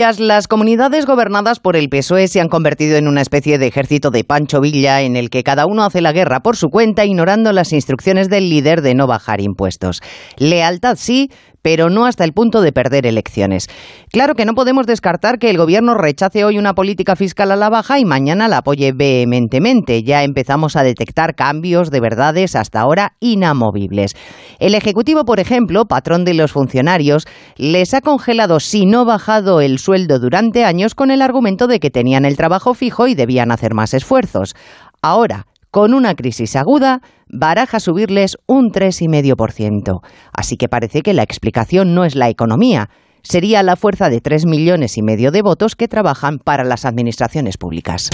Las comunidades gobernadas por el PSOE se han convertido en una especie de ejército de Pancho Villa en el que cada uno hace la guerra por su cuenta ignorando las instrucciones del líder de no bajar impuestos. Lealtad sí, pero no hasta el punto de perder elecciones. Claro que no podemos descartar que el gobierno rechace hoy una política fiscal a la baja y mañana la apoye vehementemente. Ya empezamos a detectar cambios de verdades hasta ahora inamovibles. El Ejecutivo, por ejemplo, patrón de los funcionarios, les ha congelado, si no bajado el sueldo durante años, con el argumento de que tenían el trabajo fijo y debían hacer más esfuerzos. Ahora, con una crisis aguda, baraja subirles un 3,5%. Así que parece que la explicación no es la economía, sería la fuerza de 3 millones y medio de votos que trabajan para las administraciones públicas.